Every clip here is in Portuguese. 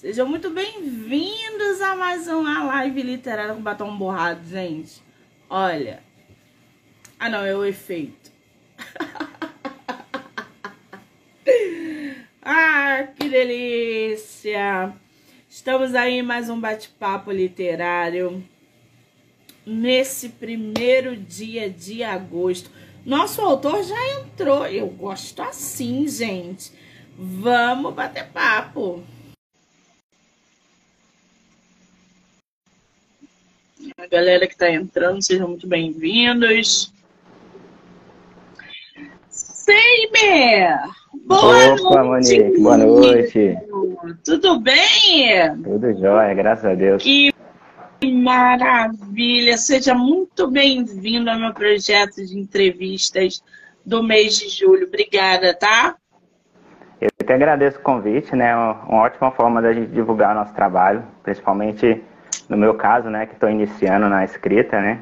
Sejam muito bem-vindos a mais uma live literária com batom borrado, gente. Olha. Ah, não, é o efeito. ah, que delícia! Estamos aí em mais um bate-papo literário nesse primeiro dia de agosto. Nosso autor já entrou. Eu gosto assim, gente. Vamos bater papo. A galera que está entrando, sejam muito bem-vindos. Seimer! Boa Opa, noite! Monique, boa noite! Tudo bem? Tudo jóia, graças a Deus. Que maravilha! Seja muito bem-vindo ao meu projeto de entrevistas do mês de julho. Obrigada, tá? Eu que agradeço o convite, né? Uma ótima forma da gente divulgar nosso trabalho, principalmente no meu caso, né, que estou iniciando na escrita, né?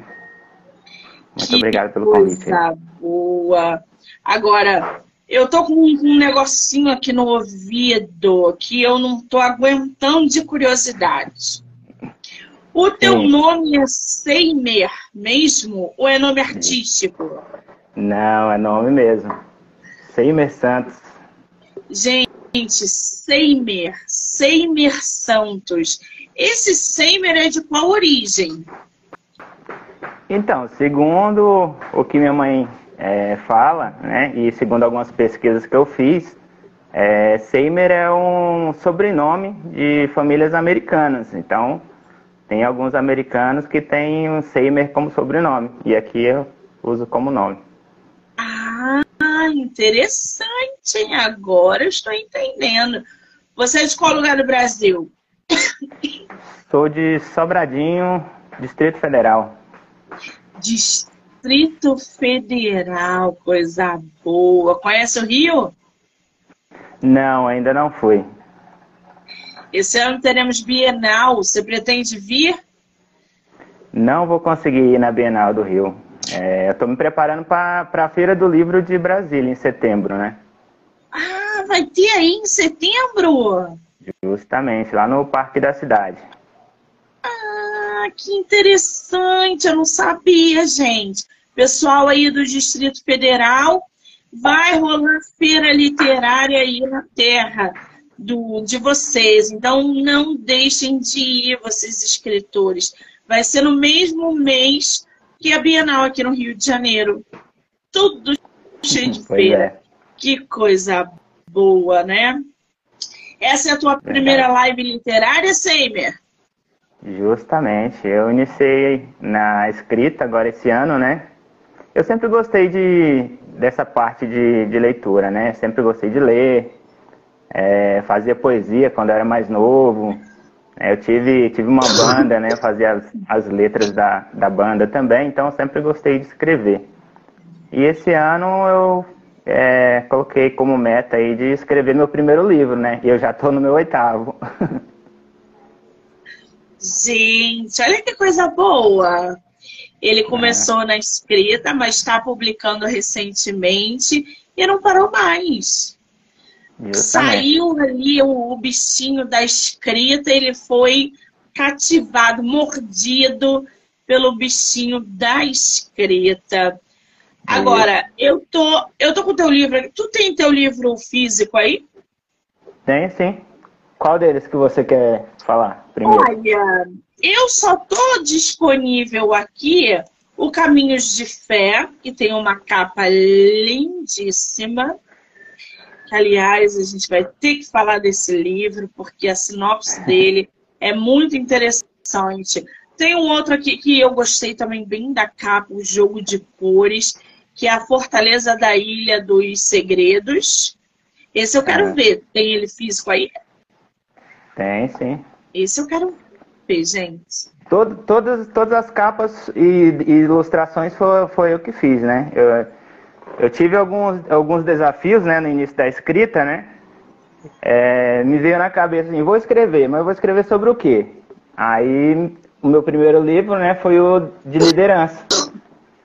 Muito que obrigado pelo convite. Coisa boa. Agora, eu tô com um negocinho aqui no ouvido que eu não tô aguentando de curiosidade. O teu Sim. nome é Seimer mesmo ou é nome artístico? Não, é nome mesmo. Seimer Santos. Gente, Seimer, Seimer Santos. Esse Seimer é de qual origem? Então, segundo o que minha mãe é, fala, né, e segundo algumas pesquisas que eu fiz, é, Seimer é um sobrenome de famílias americanas. Então, tem alguns americanos que têm um Seimer como sobrenome, e aqui eu uso como nome. Ah, interessante! Agora eu estou entendendo. Você é de qual lugar do Brasil? Sou de Sobradinho, Distrito Federal. Distrito Federal, coisa boa. Conhece o Rio? Não, ainda não fui. Esse ano teremos Bienal. Você pretende vir? Não vou conseguir ir na Bienal do Rio. É, eu estou me preparando para a Feira do Livro de Brasília, em setembro, né? Ah, vai ter aí em setembro? Justamente, lá no Parque da Cidade. Ah, que interessante! Eu não sabia, gente. Pessoal aí do Distrito Federal, vai rolar feira literária aí na terra do, de vocês. Então, não deixem de ir, vocês escritores. Vai ser no mesmo mês que a Bienal aqui no Rio de Janeiro. Tudo cheio de feira. É. Que coisa boa, né? Essa é a tua primeira live literária, Seimer? Justamente. Eu iniciei na escrita agora esse ano, né? Eu sempre gostei de, dessa parte de, de leitura, né? Sempre gostei de ler, é, fazia poesia quando eu era mais novo. É, eu tive, tive uma banda, né? Eu fazia as, as letras da, da banda também, então eu sempre gostei de escrever. E esse ano eu é, coloquei como meta aí de escrever meu primeiro livro, né? E eu já estou no meu oitavo. Gente, olha que coisa boa! Ele começou é. na escrita, mas está publicando recentemente e não parou mais. Saiu ali o, o bichinho da escrita, ele foi cativado, mordido pelo bichinho da escrita. Agora, eu tô, eu tô com o teu livro. Tu tem teu livro físico aí? Tem, sim. Qual deles que você quer falar primeiro? Olha, eu só tô disponível aqui o Caminhos de Fé, que tem uma capa lindíssima. Que, aliás, a gente vai ter que falar desse livro, porque a sinopse dele é muito interessante. Tem um outro aqui que eu gostei também bem da capa, o jogo de cores que é a Fortaleza da Ilha dos Segredos. Esse eu quero é. ver. Tem ele físico aí? Tem, sim. Esse eu quero ver, gente. Todo, todas, todas as capas e, e ilustrações foi, foi eu que fiz, né? Eu, eu tive alguns, alguns desafios né, no início da escrita, né? É, me veio na cabeça assim, vou escrever, mas vou escrever sobre o quê? Aí o meu primeiro livro né, foi o de liderança.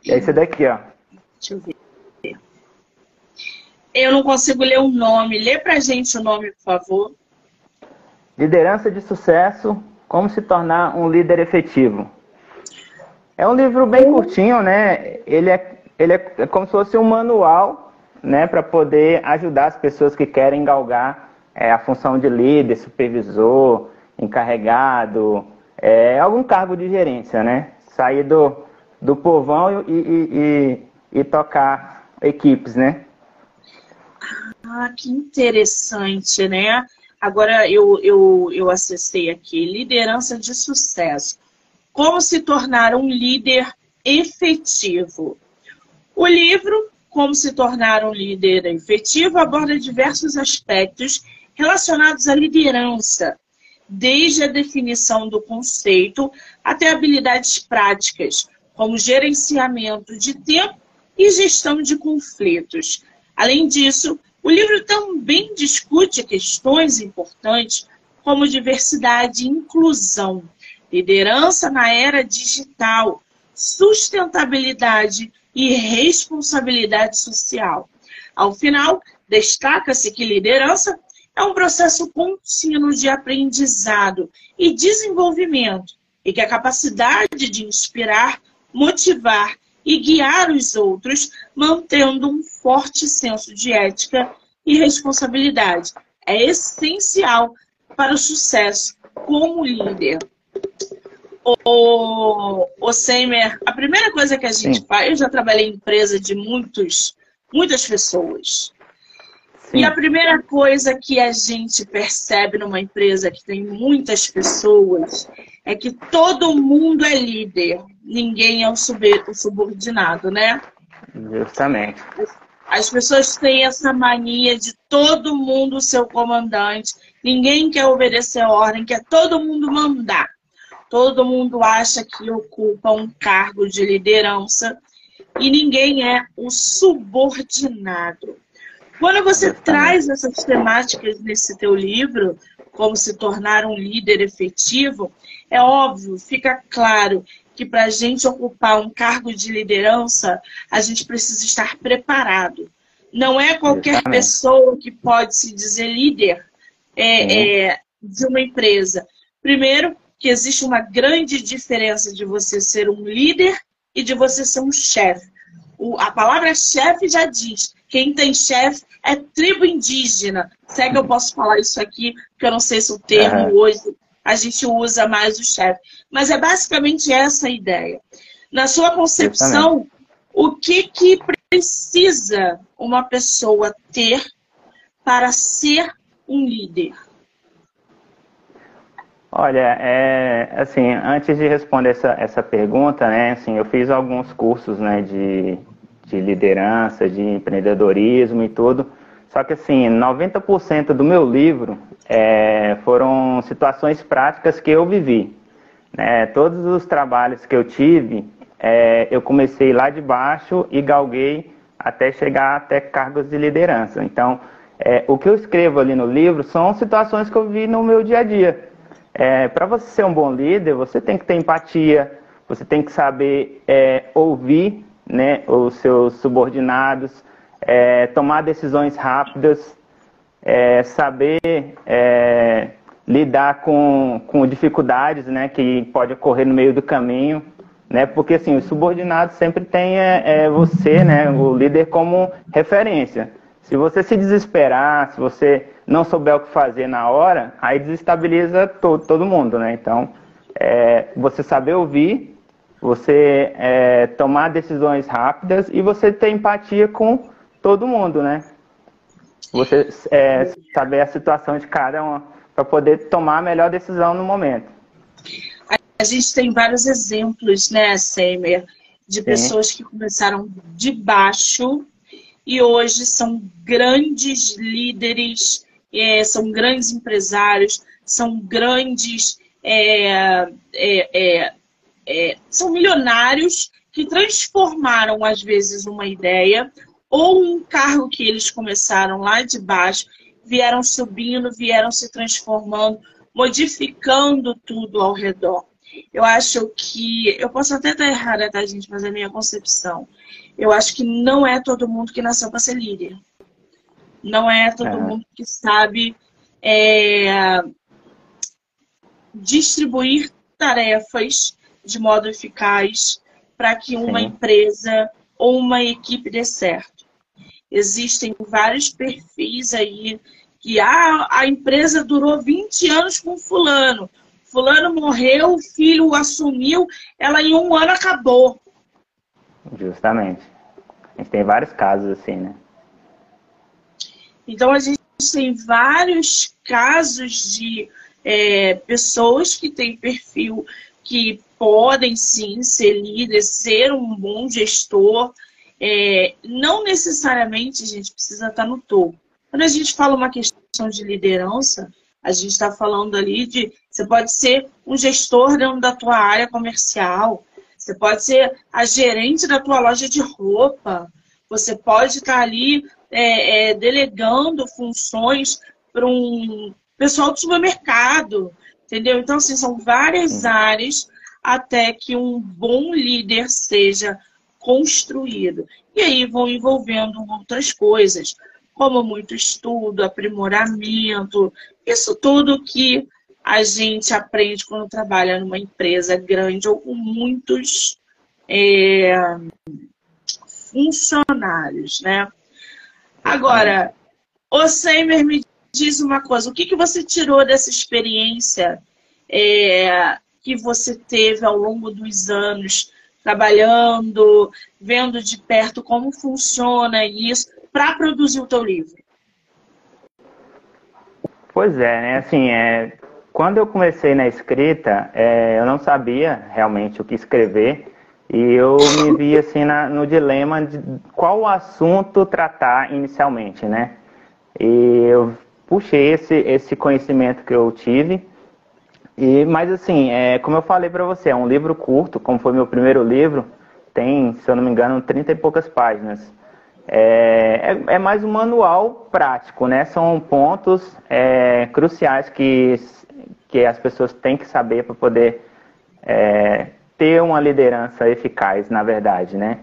É esse daqui, ó. Deixa eu ver. Eu não consigo ler o nome. Lê pra gente o nome, por favor. Liderança de Sucesso, Como se tornar um líder efetivo. É um livro bem curtinho, né? Ele é, ele é como se fosse um manual, né, para poder ajudar as pessoas que querem galgar é, a função de líder, supervisor, encarregado, é, algum cargo de gerência, né? Sair do, do povão e, e, e, tocar equipes, né? Ah, que interessante, né? Agora eu, eu, eu acessei aqui, liderança de sucesso. Como se tornar um líder efetivo. O livro, Como se tornar um líder efetivo, aborda diversos aspectos relacionados à liderança, desde a definição do conceito até habilidades práticas, como gerenciamento de tempo e gestão de conflitos. Além disso, o livro também discute questões importantes como diversidade e inclusão, liderança na era digital, sustentabilidade e responsabilidade social. Ao final, destaca-se que liderança é um processo contínuo de aprendizado e desenvolvimento, e que a capacidade de inspirar, motivar e guiar os outros, mantendo um forte senso de ética e responsabilidade. É essencial para o sucesso como líder. O, o Seymer, a primeira coisa que a gente Sim. faz, eu já trabalhei em empresa de muitos, muitas pessoas. Sim. E a primeira coisa que a gente percebe numa empresa que tem muitas pessoas é que todo mundo é líder, ninguém é o subordinado, né? Justamente. As pessoas têm essa mania de todo mundo ser o comandante, ninguém quer obedecer a ordem, quer todo mundo mandar. Todo mundo acha que ocupa um cargo de liderança e ninguém é o subordinado. Quando você traz essas temáticas nesse teu livro, como se tornar um líder efetivo, é óbvio, fica claro que para a gente ocupar um cargo de liderança, a gente precisa estar preparado. Não é qualquer Exatamente. pessoa que pode se dizer líder é, é, de uma empresa. Primeiro, que existe uma grande diferença de você ser um líder e de você ser um chefe. A palavra chefe já diz, quem tem chefe é tribo indígena. Se é que eu posso falar isso aqui, porque eu não sei se o termo uhum. hoje a gente usa mais o chefe. Mas é basicamente essa a ideia. Na sua concepção, o que, que precisa uma pessoa ter para ser um líder? Olha, é, assim, antes de responder essa, essa pergunta, né, assim, eu fiz alguns cursos, né, de, de liderança, de empreendedorismo e tudo, só que, assim, 90% do meu livro é, foram situações práticas que eu vivi. Né? Todos os trabalhos que eu tive, é, eu comecei lá de baixo e galguei até chegar até cargos de liderança. Então, é, o que eu escrevo ali no livro são situações que eu vi no meu dia a dia. É, Para você ser um bom líder, você tem que ter empatia, você tem que saber é, ouvir né, os seus subordinados, é, tomar decisões rápidas, é, saber é, lidar com, com dificuldades né, que pode ocorrer no meio do caminho, né, porque assim, o subordinado sempre tem é, é, você, né, o líder, como referência. Se você se desesperar, se você não souber o que fazer na hora, aí desestabiliza todo, todo mundo, né? Então, é, você saber ouvir, você é, tomar decisões rápidas e você ter empatia com todo mundo, né? Você é, saber a situação de cada um para poder tomar a melhor decisão no momento. A gente tem vários exemplos, né, Seymer, de Sim. pessoas que começaram de baixo e hoje são grandes líderes, é, são grandes empresários, são grandes. É, é, é, é são milionários que transformaram, às vezes, uma ideia ou um cargo que eles começaram lá de baixo, vieram subindo, vieram se transformando, modificando tudo ao redor. Eu acho que. Eu posso até estar errada, tá, gente? Mas é a minha concepção. Eu acho que não é todo mundo que nasceu para ser líder. Não é todo é. mundo que sabe é, distribuir tarefas de modo eficaz para que uma Sim. empresa ou uma equipe dê certo. Existem vários perfis aí que ah, a empresa durou 20 anos com fulano. Fulano morreu, o filho assumiu, ela em um ano acabou. Justamente. A gente tem vários casos assim, né? Então a gente tem vários casos de é, pessoas que têm perfil que podem sim ser líderes, ser um bom gestor. É, não necessariamente a gente precisa estar no topo. Quando a gente fala uma questão de liderança, a gente está falando ali de você pode ser um gestor dentro da tua área comercial, você pode ser a gerente da tua loja de roupa, você pode estar ali é, é, delegando funções para um pessoal do supermercado, entendeu? Então, assim, são várias áreas até que um bom líder seja construído. E aí vão envolvendo outras coisas, como muito estudo, aprimoramento, isso tudo que a gente aprende quando trabalha numa empresa grande ou com muitos é, funcionários, né? Agora, o Seimer me diz uma coisa, o que, que você tirou dessa experiência é, que você teve ao longo dos anos trabalhando, vendo de perto como funciona isso, para produzir o teu livro? Pois é, né? Assim, é, quando eu comecei na escrita, é, eu não sabia realmente o que escrever e eu me vi assim na, no dilema de qual assunto tratar inicialmente, né? E eu puxei esse, esse conhecimento que eu tive. E, mas assim, é, como eu falei para você, é um livro curto, como foi meu primeiro livro, tem, se eu não me engano, 30 e poucas páginas. É, é, é, mais um manual prático, né? São pontos é, cruciais que, que as pessoas têm que saber para poder é, ter uma liderança eficaz, na verdade, né?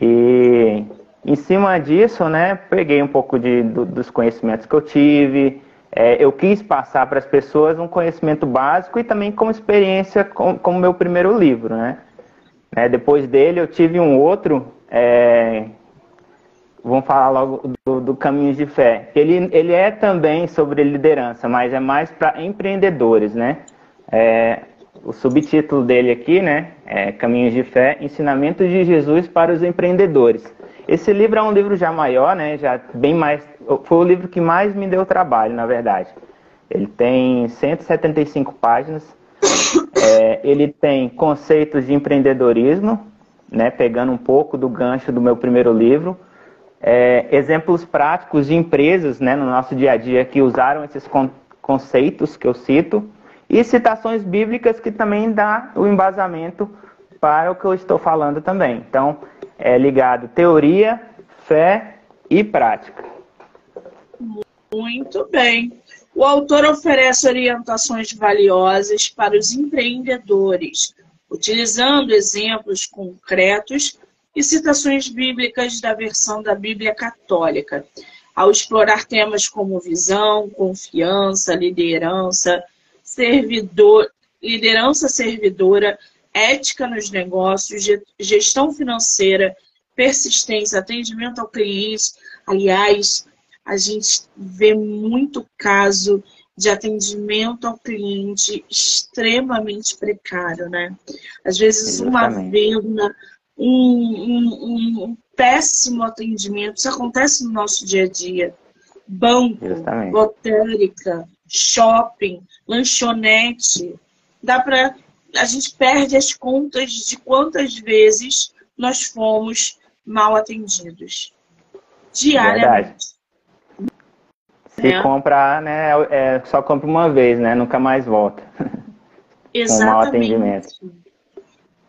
E em cima disso, né, peguei um pouco de, do, dos conhecimentos que eu tive, é, eu quis passar para as pessoas um conhecimento básico e também como experiência com, como meu primeiro livro, né? É, depois dele eu tive um outro é, vamos falar logo do, do Caminhos de Fé. Ele, ele é também sobre liderança, mas é mais para empreendedores, né? É, o subtítulo dele aqui, né, é Caminhos de Fé, Ensinamentos de Jesus para os Empreendedores. Esse livro é um livro já maior, né, já bem mais, foi o livro que mais me deu trabalho, na verdade. Ele tem 175 páginas, é, ele tem conceitos de empreendedorismo, né, pegando um pouco do gancho do meu primeiro livro, é, exemplos práticos de empresas né, no nosso dia a dia que usaram esses con conceitos que eu cito e citações bíblicas que também dá o embasamento para o que eu estou falando também. Então, é ligado teoria, fé e prática. Muito bem. O autor oferece orientações valiosas para os empreendedores, utilizando exemplos concretos e citações bíblicas da versão da Bíblia Católica, ao explorar temas como visão, confiança, liderança, servidor, liderança servidora, ética nos negócios, gestão financeira, persistência, atendimento ao cliente. Aliás, a gente vê muito caso de atendimento ao cliente extremamente precário, né? Às vezes uma venda um, um, um péssimo atendimento. Isso acontece no nosso dia a dia. Banco, Justamente. lotérica, shopping, lanchonete. Dá para a gente perde as contas de quantas vezes nós fomos mal atendidos diariamente. Se é. comprar, né, é, só compra uma vez, né? Nunca mais volta. Exatamente. Com mau atendimento.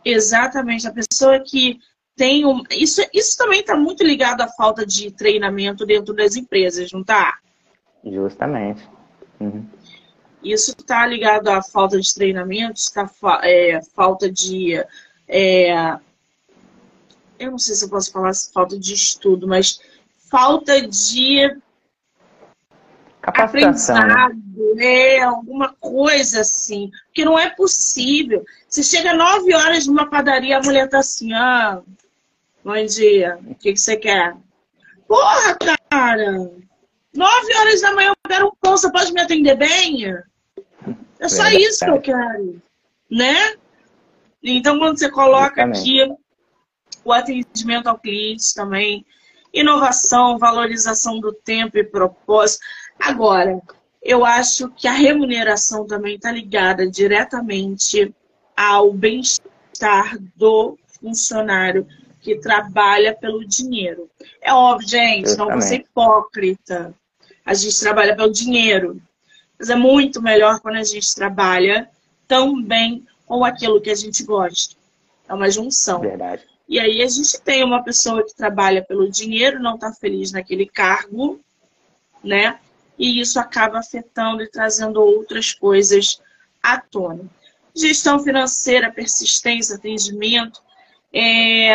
Exatamente. A pessoa que tem um. Isso, isso também está muito ligado à falta de treinamento dentro das empresas, não está? Justamente. Uhum. Isso está ligado à falta de treinamento, está é, falta de. É, eu não sei se eu posso falar falta de estudo, mas falta de aprendizado, né? alguma coisa assim. Porque não é possível. Você chega nove horas numa padaria, a mulher tá assim, ah, bom dia, o que, que você quer? Porra, cara! Nove horas da manhã eu quero um pão, você pode me atender bem? É só Verdade. isso que eu quero, né? Então, quando você coloca aqui o atendimento ao cliente também, inovação, valorização do tempo e propósito. Agora, eu acho que a remuneração também está ligada diretamente ao bem-estar do funcionário que trabalha pelo dinheiro. É óbvio, gente, não vou ser hipócrita. A gente trabalha pelo dinheiro. Mas é muito melhor quando a gente trabalha também com aquilo que a gente gosta. É uma junção. Verdade. E aí a gente tem uma pessoa que trabalha pelo dinheiro, não está feliz naquele cargo, né? E isso acaba afetando e trazendo outras coisas à tona. Gestão financeira, persistência, atendimento, é,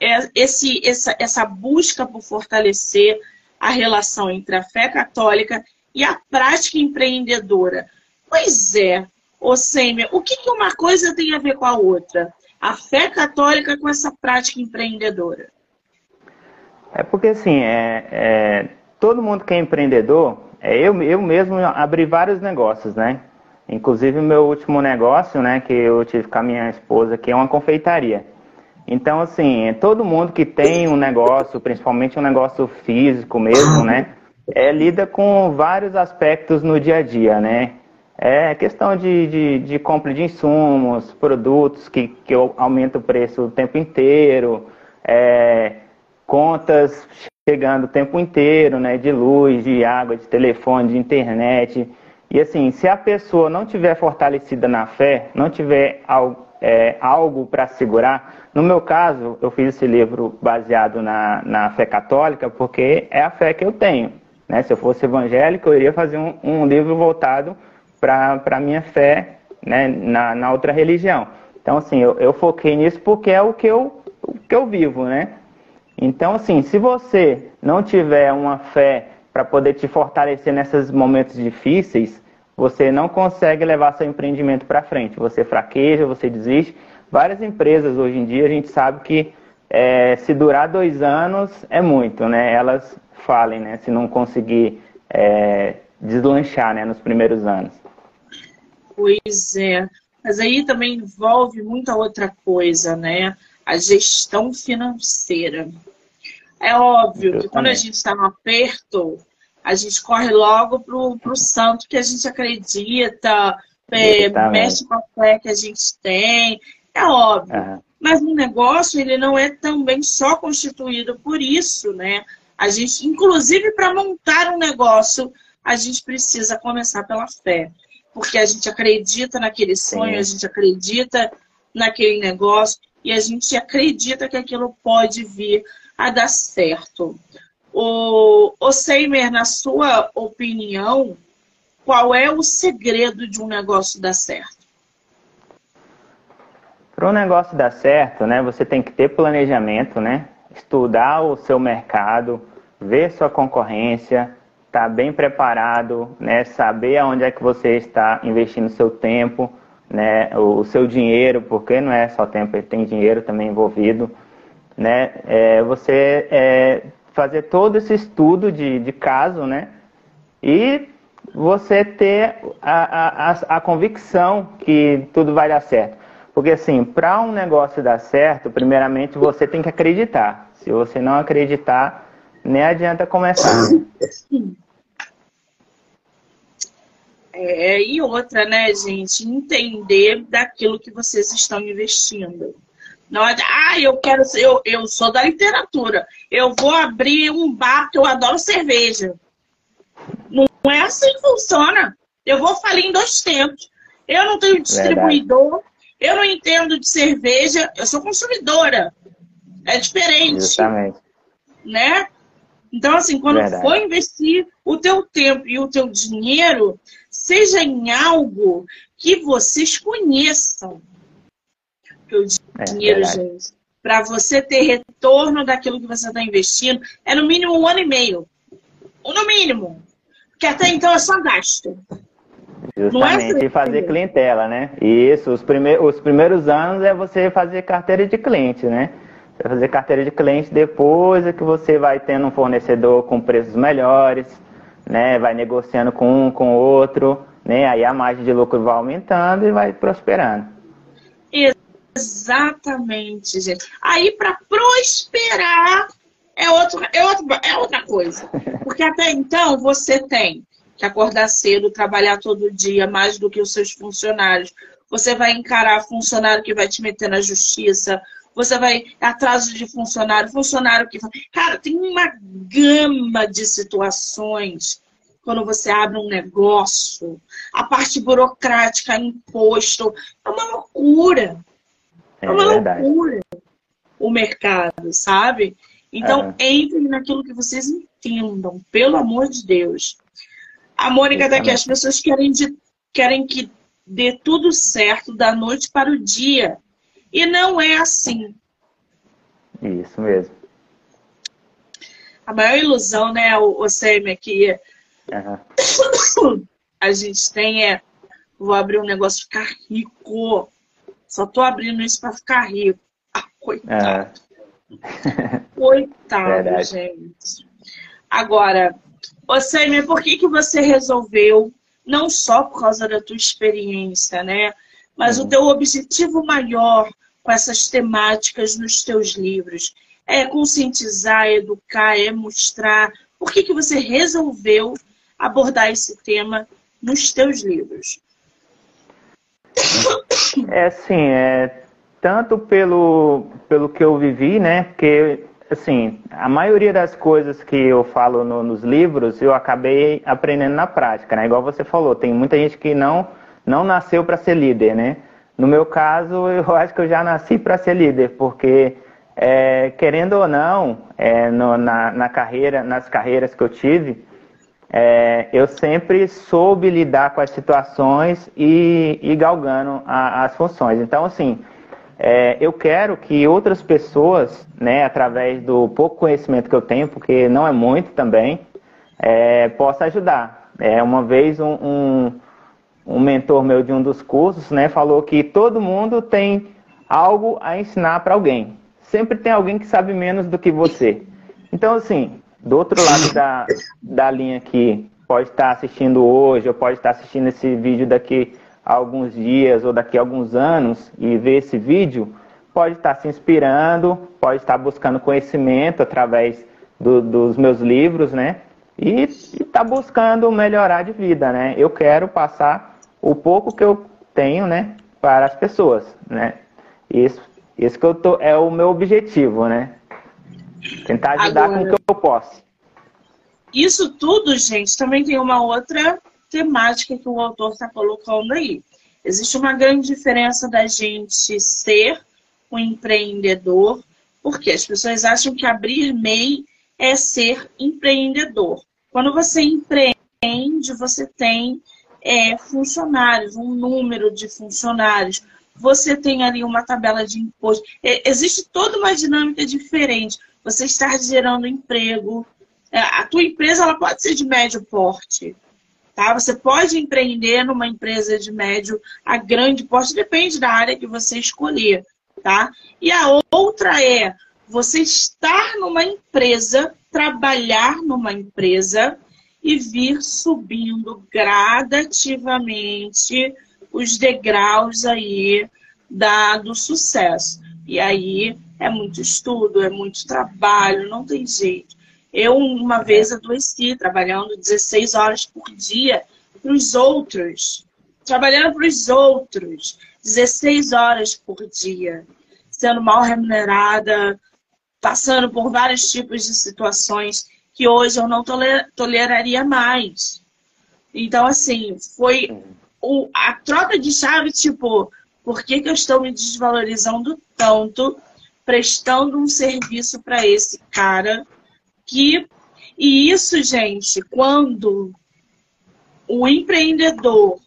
é esse, essa, essa busca por fortalecer a relação entre a fé católica e a prática empreendedora. Pois é, ô Sêmia, o que, que uma coisa tem a ver com a outra? A fé católica com essa prática empreendedora? É porque assim, é, é todo mundo que é empreendedor, é, eu, eu mesmo abri vários negócios, né? Inclusive meu último negócio, né, que eu tive com a minha esposa, que é uma confeitaria. Então, assim, todo mundo que tem um negócio, principalmente um negócio físico mesmo, né, é, lida com vários aspectos no dia a dia, né? É questão de, de, de compra de insumos, produtos que, que aumenta o preço o tempo inteiro, é, contas chegando o tempo inteiro, né, de luz, de água, de telefone, de internet. E assim, se a pessoa não tiver fortalecida na fé, não tiver algo, é, algo para segurar, no meu caso, eu fiz esse livro baseado na, na fé católica porque é a fé que eu tenho. Né? Se eu fosse evangélico, eu iria fazer um, um livro voltado para a minha fé né, na, na outra religião. Então, assim, eu, eu foquei nisso porque é o que eu, o que eu vivo, né? Então, assim, se você não tiver uma fé para poder te fortalecer nesses momentos difíceis, você não consegue levar seu empreendimento para frente. Você fraqueja, você desiste. Várias empresas hoje em dia a gente sabe que é, se durar dois anos é muito, né? Elas falem, né? Se não conseguir é, deslanchar, né? Nos primeiros anos. Pois é. Mas aí também envolve muita outra coisa, né? A gestão financeira. É óbvio que quando a gente está no aperto, a gente corre logo para o santo que a gente acredita, é, mexe com a fé que a gente tem. É óbvio. Uhum. Mas o negócio, ele não é também só constituído por isso, né? A gente, inclusive, para montar um negócio, a gente precisa começar pela fé porque a gente acredita naquele sonho, Sim. a gente acredita naquele negócio e a gente acredita que aquilo pode vir a dar certo. O, o Seimer, na sua opinião, qual é o segredo de um negócio dar certo? Para um negócio dar certo, né, você tem que ter planejamento, né? Estudar o seu mercado, ver sua concorrência, estar tá bem preparado, né? Saber aonde é que você está investindo seu tempo, né? O, seu dinheiro, porque não é só tempo, tem dinheiro também envolvido, né? É, você é, fazer todo esse estudo de, de caso, né? E você ter a, a, a convicção que tudo vai dar certo. Porque assim, para um negócio dar certo, primeiramente você tem que acreditar. Se você não acreditar, nem adianta começar. É, e outra, né, gente? Entender daquilo que vocês estão investindo. Não é, ah, eu quero ser, eu, eu sou da literatura. Eu vou abrir um bar que eu adoro cerveja. Não é assim que funciona. Eu vou falir em dois tempos. Eu não tenho distribuidor, Verdade. eu não entendo de cerveja, eu sou consumidora. É diferente. Justamente. Né? Então, assim, quando Verdade. for investir o teu tempo e o teu dinheiro, seja em algo que vocês conheçam. Porque o é dinheiro, é gente, para você ter retorno daquilo que você está investindo, é no mínimo um ano e meio. No mínimo. Que até então é só gasto. Justamente, é fazer clientela, né? Isso, os, os primeiros anos é você fazer carteira de cliente, né? Você fazer carteira de cliente depois é que você vai tendo um fornecedor com preços melhores, né? Vai negociando com um, com outro, né? Aí a margem de lucro vai aumentando e vai prosperando. Exatamente, gente. Aí para prosperar é, outro, é, outro, é outra coisa. Porque até então você tem que acordar cedo, trabalhar todo dia, mais do que os seus funcionários. Você vai encarar funcionário que vai te meter na justiça, você vai atraso de funcionário, funcionário que. Cara, tem uma gama de situações quando você abre um negócio. A parte burocrática, imposto, é uma loucura. É, é uma verdade. loucura o mercado, sabe? Então, é. entrem naquilo que vocês entendam, pelo amor de Deus. A Mônica daqui, as pessoas querem, de, querem que dê tudo certo da noite para o dia. E não é assim. Isso mesmo. A maior ilusão, né, o, o Semi, que uhum. a gente tem é vou abrir um negócio ficar rico. Só tô abrindo isso para ficar rico. Ah, coitado. Uhum. Coitado, Verdade. gente. Agora, Ô, Sêmia, por que, que você resolveu, não só por causa da tua experiência, né? Mas o teu objetivo maior com essas temáticas nos teus livros é conscientizar, é educar, é mostrar. Por que, que você resolveu abordar esse tema nos teus livros? É assim, é tanto pelo, pelo que eu vivi, né? Porque assim, a maioria das coisas que eu falo no, nos livros, eu acabei aprendendo na prática, né? Igual você falou, tem muita gente que não, não nasceu para ser líder, né? No meu caso, eu acho que eu já nasci para ser líder, porque é, querendo ou não, é, no, na, na, carreira, nas carreiras que eu tive, é, eu sempre soube lidar com as situações e, e galgando a, as funções. Então, assim, é, eu quero que outras pessoas, né, através do pouco conhecimento que eu tenho, porque não é muito também, é, possa ajudar. É, uma vez um, um, um, mentor meu de um dos cursos né, falou que todo mundo tem algo a ensinar para alguém. Sempre tem alguém que sabe menos do que você. Então, assim, do outro lado da, da linha que pode estar assistindo hoje, ou pode estar assistindo esse vídeo daqui alguns dias ou daqui a alguns anos e ver esse vídeo, pode estar se inspirando, pode estar buscando conhecimento através do, dos meus livros, né? E está buscando melhorar de vida, né? Eu quero passar o pouco que eu tenho, né, para as pessoas, né? Isso, isso que eu tô, é o meu objetivo, né? Tentar ajudar Agora, com o que eu posso. Isso tudo, gente, também tem uma outra temática que o autor está colocando aí. Existe uma grande diferença da gente ser um empreendedor, porque as pessoas acham que abrir MEI é ser empreendedor. Quando você empreende, você tem é, funcionários, um número de funcionários, você tem ali uma tabela de imposto. É, existe toda uma dinâmica diferente. Você está gerando emprego. É, a tua empresa ela pode ser de médio porte, Tá? Você pode empreender numa empresa de médio a grande porte, depende da área que você escolher. Tá? E a outra é você estar numa empresa, trabalhar numa empresa e vir subindo gradativamente os degraus aí da, do sucesso. E aí é muito estudo, é muito trabalho, não tem jeito. Eu, uma vez, adoeci trabalhando 16 horas por dia para os outros. Trabalhando para os outros. 16 horas por dia. Sendo mal remunerada, passando por vários tipos de situações que hoje eu não toler, toleraria mais. Então, assim, foi o, a troca de chave, tipo, por que, que eu estou me desvalorizando tanto, prestando um serviço para esse cara que e isso, gente, quando o empreendedor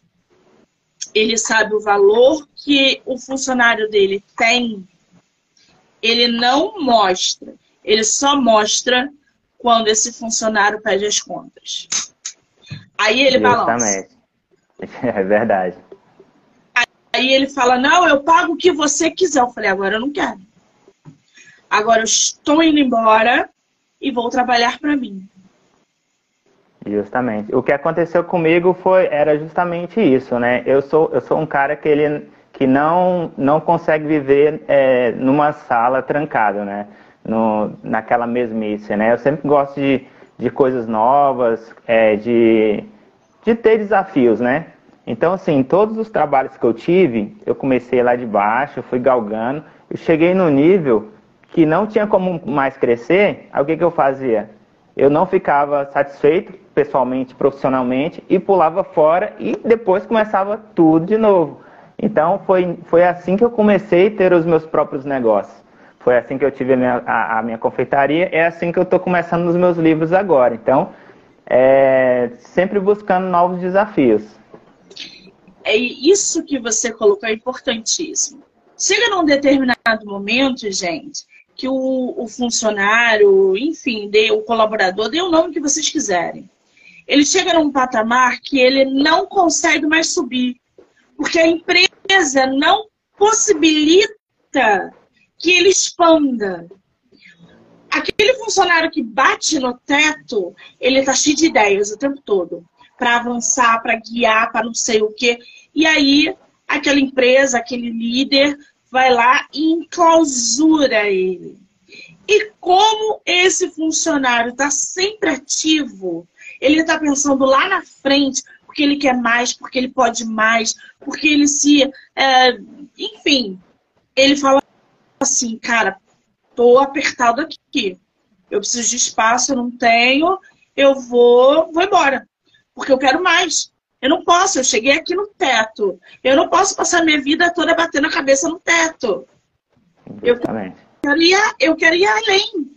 ele sabe o valor que o funcionário dele tem, ele não mostra, ele só mostra quando esse funcionário pede as contas. Aí ele balança. É verdade. Aí ele fala, não, eu pago o que você quiser. Eu falei, agora eu não quero. Agora eu estou indo embora e vou trabalhar para mim. Justamente. O que aconteceu comigo foi era justamente isso, né? Eu sou eu sou um cara que ele que não não consegue viver é, numa sala trancado, né? No, naquela mesmice, né? Eu sempre gosto de, de coisas novas, é, de de ter desafios, né? Então, assim, todos os trabalhos que eu tive, eu comecei lá de baixo, fui galgando, eu cheguei no nível que não tinha como mais crescer, aí o que, que eu fazia? Eu não ficava satisfeito pessoalmente, profissionalmente, e pulava fora e depois começava tudo de novo. Então, foi, foi assim que eu comecei a ter os meus próprios negócios. Foi assim que eu tive a minha, a, a minha confeitaria, é assim que eu estou começando nos meus livros agora. Então, é, sempre buscando novos desafios. É isso que você colocou é importantíssimo. Chega num determinado momento, gente, que o, o funcionário, enfim, dê, o colaborador, dê o nome que vocês quiserem. Ele chega num patamar que ele não consegue mais subir, porque a empresa não possibilita que ele expanda. Aquele funcionário que bate no teto, ele está cheio de ideias o tempo todo para avançar, para guiar, para não sei o quê. E aí, aquela empresa, aquele líder, vai lá e enclausura ele. E como esse funcionário está sempre ativo, ele está pensando lá na frente, porque ele quer mais, porque ele pode mais, porque ele se. É, enfim, ele fala assim, cara, tô apertado aqui. Eu preciso de espaço, eu não tenho, eu vou, vou embora porque eu quero mais. Eu não posso, eu cheguei aqui no teto. Eu não posso passar minha vida toda batendo a cabeça no teto. Eu quero, ir, eu quero ir além.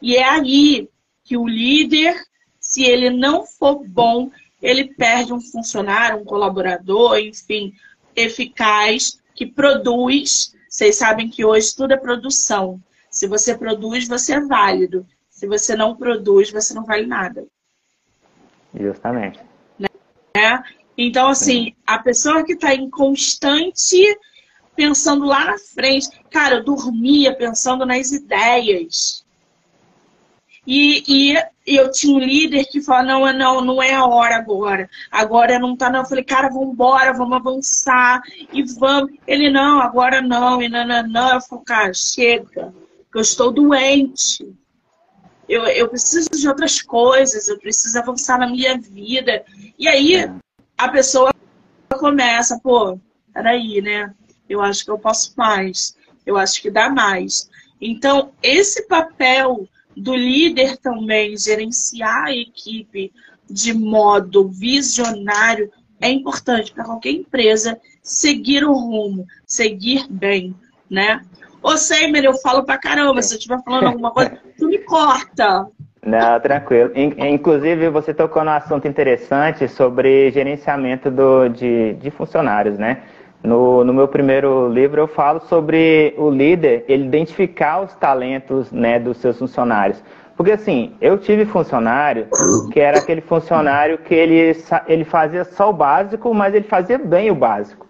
E é aí que o líder, se ele não for bom, ele perde um funcionário, um colaborador, enfim, eficaz, que produz. Vocês sabem que hoje tudo é produção. Se você produz, você é válido. Se você não produz, você não vale nada. Justamente. Né? Então, assim, a pessoa que está em constante pensando lá na frente. Cara, eu dormia pensando nas ideias. E, e, eu tinha um líder que falou, não, não, não é a hora agora. Agora não tá, não. Eu falei, cara, vamos embora, vamos avançar e vamos. Ele, não, agora não, e não, não, não. Eu falei, cara, chega, que eu estou doente eu, eu preciso de outras coisas, eu preciso avançar na minha vida. E aí é. a pessoa começa, pô, peraí, né? Eu acho que eu posso mais, eu acho que dá mais. Então, esse papel do líder também, gerenciar a equipe de modo visionário, é importante para qualquer empresa seguir o rumo, seguir bem, né? Ô, Seimer, eu falo pra caramba. Se eu estiver falando alguma coisa, tu me corta. Não, tranquilo. Inclusive, você tocou num assunto interessante sobre gerenciamento do, de, de funcionários, né? No, no meu primeiro livro eu falo sobre o líder, ele identificar os talentos né, dos seus funcionários. Porque assim, eu tive funcionário que era aquele funcionário que ele, ele fazia só o básico, mas ele fazia bem o básico.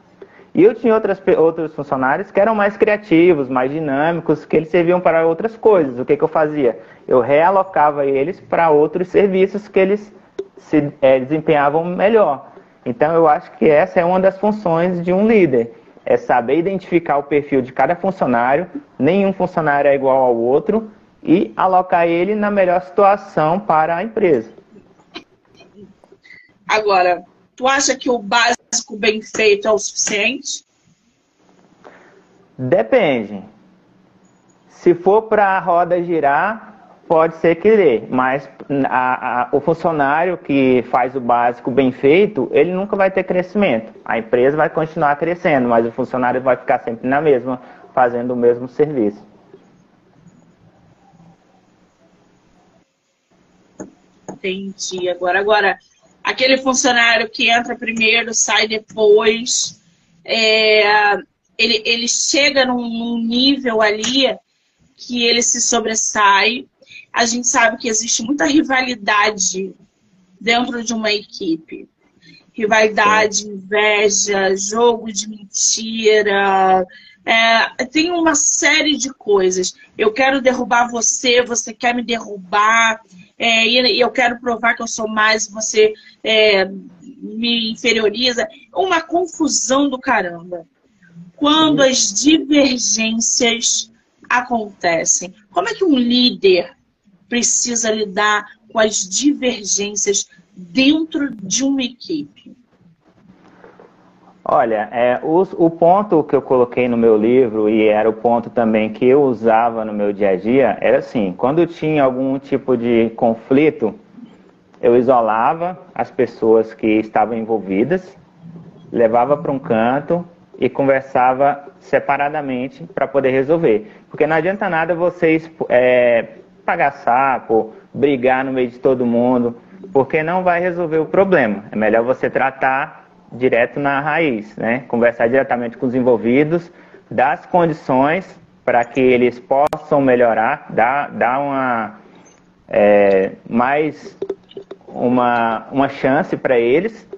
E eu tinha outras, outros funcionários que eram mais criativos, mais dinâmicos, que eles serviam para outras coisas. O que, que eu fazia? Eu realocava eles para outros serviços que eles se é, desempenhavam melhor. Então eu acho que essa é uma das funções de um líder. É saber identificar o perfil de cada funcionário, nenhum funcionário é igual ao outro, e alocar ele na melhor situação para a empresa. Agora, tu acha que o básico básico bem feito é o suficiente? Depende. Se for para a roda girar, pode ser que dê, mas a, a, o funcionário que faz o básico bem feito, ele nunca vai ter crescimento. A empresa vai continuar crescendo, mas o funcionário vai ficar sempre na mesma, fazendo o mesmo serviço. Entendi. Agora, agora, aquele funcionário que entra primeiro, sai depois. É, ele, ele chega num, num, nível ali que ele se sobressai. A gente sabe que existe muita rivalidade dentro de uma equipe? Rivalidade, inveja, jogo de mentira, é, tem uma série de coisas. Eu quero derrubar você, você quer me derrubar, é, e eu quero provar que eu sou mais, você é, me inferioriza. Uma confusão do caramba. Quando as divergências acontecem, como é que um líder precisa lidar com as divergências dentro de uma equipe? Olha, é, o, o, ponto que eu coloquei no meu livro, e era o ponto também que eu usava no meu dia a dia, era assim: quando tinha algum tipo de conflito, eu isolava as pessoas que estavam envolvidas, levava para um canto e conversava separadamente para poder resolver. Porque não adianta nada vocês é, pagar sapo, brigar no meio de todo mundo, porque não vai resolver o problema. É melhor você tratar direto na raiz, né? Conversar diretamente com os envolvidos, dar as condições para que eles possam melhorar, dar, dar uma é, mais uma, uma chance para eles.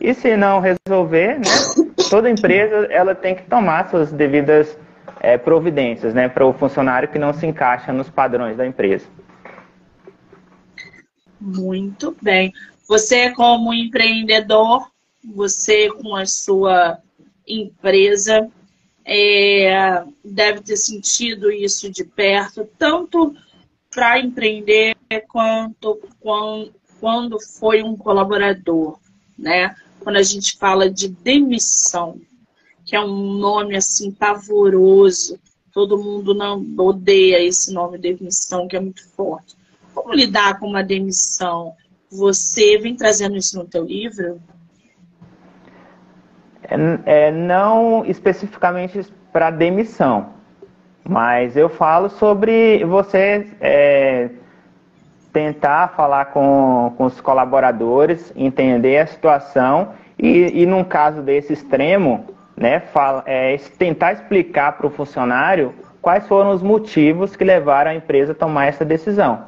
E se não resolver, né, toda empresa ela tem que tomar suas devidas é, providências né, para o funcionário que não se encaixa nos padrões da empresa. Muito bem. Você, como empreendedor, você com a sua empresa é, deve ter sentido isso de perto, tanto para empreender quanto quando, foi um colaborador, né? Quando a gente fala de demissão, que é um nome assim pavoroso, todo mundo não odeia esse nome demissão, que é muito forte. Como lidar com uma demissão? Você vem trazendo isso no teu livro? É, é, não especificamente para demissão, mas eu falo sobre você é, tentar falar com, com os colaboradores, entender a situação e, e num caso desse extremo, né, fala, é, tentar explicar para o funcionário quais foram os motivos que levaram a empresa a tomar essa decisão.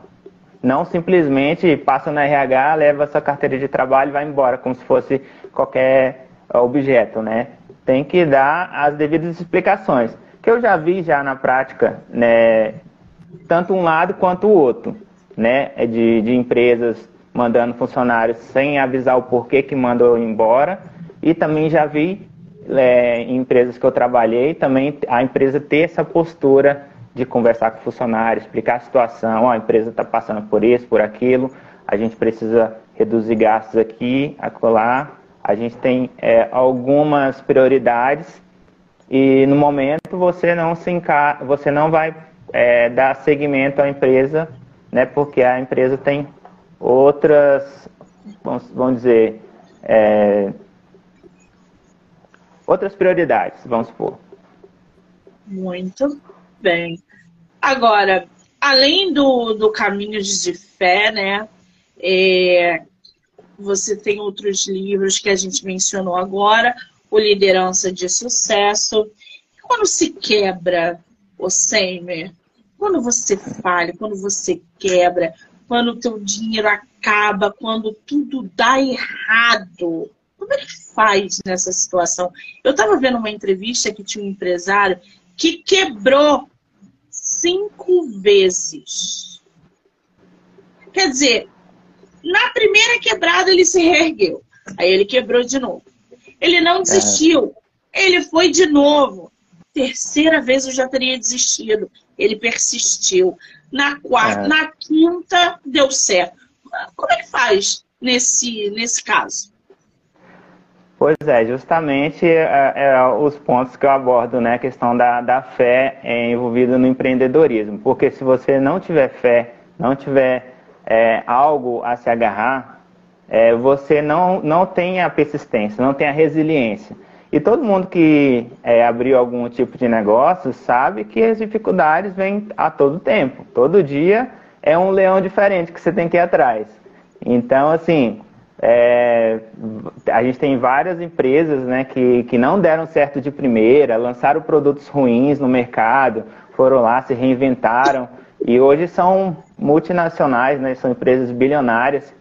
Não simplesmente passa no RH, leva sua carteira de trabalho e vai embora, como se fosse qualquer objeto, né? Tem que dar as devidas explicações. Que eu já vi já na prática, né? Tanto um lado quanto o outro, né? É de, de empresas mandando funcionários sem avisar o porquê que mandou embora. E também já vi é, em empresas que eu trabalhei, também a empresa ter essa postura de conversar com o funcionário, explicar a situação, ó, a empresa está passando por isso, por aquilo, a gente precisa reduzir gastos aqui, acolá, a gente tem é, algumas prioridades e no momento você não se enca... você não vai é, dar seguimento à empresa, né? Porque a empresa tem outras, vamos, vamos dizer, é, outras prioridades, vamos supor. Muito bem. Agora, além do, do caminho de fé, né? É, você tem outros livros que a gente mencionou agora, o Liderança de Sucesso. Quando se quebra, o Seimer, quando você falha, quando você quebra, quando o teu dinheiro acaba, quando tudo dá errado, como é que faz nessa situação? Eu estava vendo uma entrevista que tinha um empresário que quebrou cinco vezes. Quer dizer, na primeira quebrada, ele se reergueu. Aí ele quebrou de novo. Ele não desistiu. Ele foi de novo. Terceira vez eu já teria desistido. Ele persistiu. Na quarta, é. na quinta, deu certo. Como é que faz nesse, nesse caso? Pois é, justamente é, é, os pontos que eu abordo, né? A questão da, da fé é, envolvida no empreendedorismo. Porque se você não tiver fé, não tiver é, algo a se agarrar, é, você não, não tem a persistência, não tem a resiliência. E todo mundo que é, abriu algum tipo de negócio sabe que as dificuldades vêm a todo tempo. Todo dia é um leão diferente que você tem que ir atrás. Então, assim, é, a gente tem várias empresas né, que, que não deram certo de primeira, lançaram produtos ruins no mercado, foram lá, se reinventaram e hoje são multinacionais, né? São empresas bilionárias.